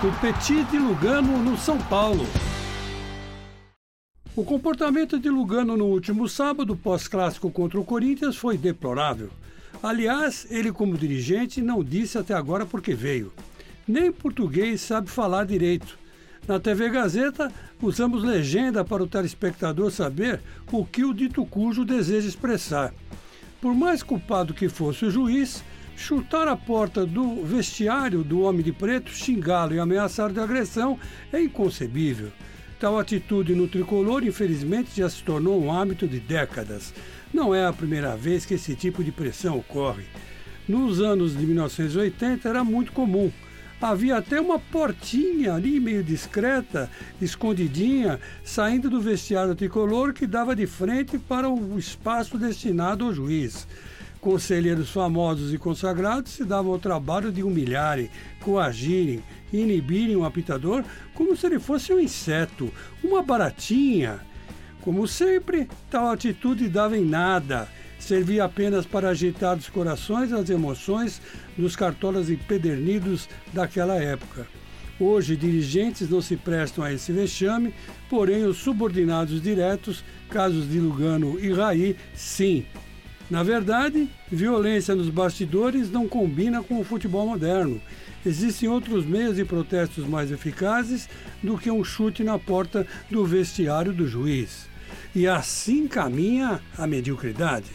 clássico Petit de Lugano no São Paulo. O comportamento de Lugano no último sábado, pós-clássico contra o Corinthians, foi deplorável. Aliás, ele, como dirigente, não disse até agora por que veio. Nem português sabe falar direito. Na TV Gazeta, usamos legenda para o telespectador saber o que o dito cujo deseja expressar. Por mais culpado que fosse o juiz, chutar a porta do vestiário do homem de preto, xingá-lo e ameaçar de agressão é inconcebível. Tal atitude no tricolor, infelizmente, já se tornou um hábito de décadas. Não é a primeira vez que esse tipo de pressão ocorre. Nos anos de 1980 era muito comum. Havia até uma portinha ali, meio discreta, escondidinha, saindo do vestiário tricolor que dava de frente para o espaço destinado ao juiz. Conselheiros famosos e consagrados se davam ao trabalho de humilharem, coagirem e inibirem o apitador como se ele fosse um inseto, uma baratinha. Como sempre, tal atitude dava em nada, servia apenas para agitar os corações e as emoções dos cartolas empedernidos daquela época. Hoje, dirigentes não se prestam a esse vexame, porém, os subordinados diretos, casos de Lugano e Raí, sim. Na verdade, violência nos bastidores não combina com o futebol moderno. Existem outros meios de protestos mais eficazes do que um chute na porta do vestiário do juiz. E assim caminha a mediocridade.